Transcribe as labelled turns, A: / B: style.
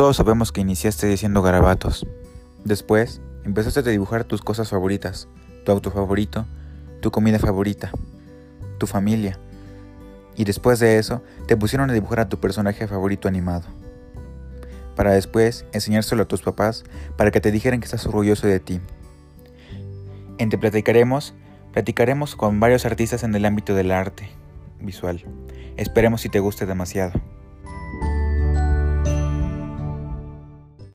A: Todos sabemos que iniciaste diciendo garabatos. Después, empezaste a dibujar tus cosas favoritas, tu auto favorito, tu comida favorita, tu familia. Y después de eso, te pusieron a dibujar a tu personaje favorito animado. Para después enseñárselo a tus papás para que te dijeran que estás orgulloso de ti. En Te Platicaremos, platicaremos con varios artistas en el ámbito del arte visual. Esperemos si te guste demasiado.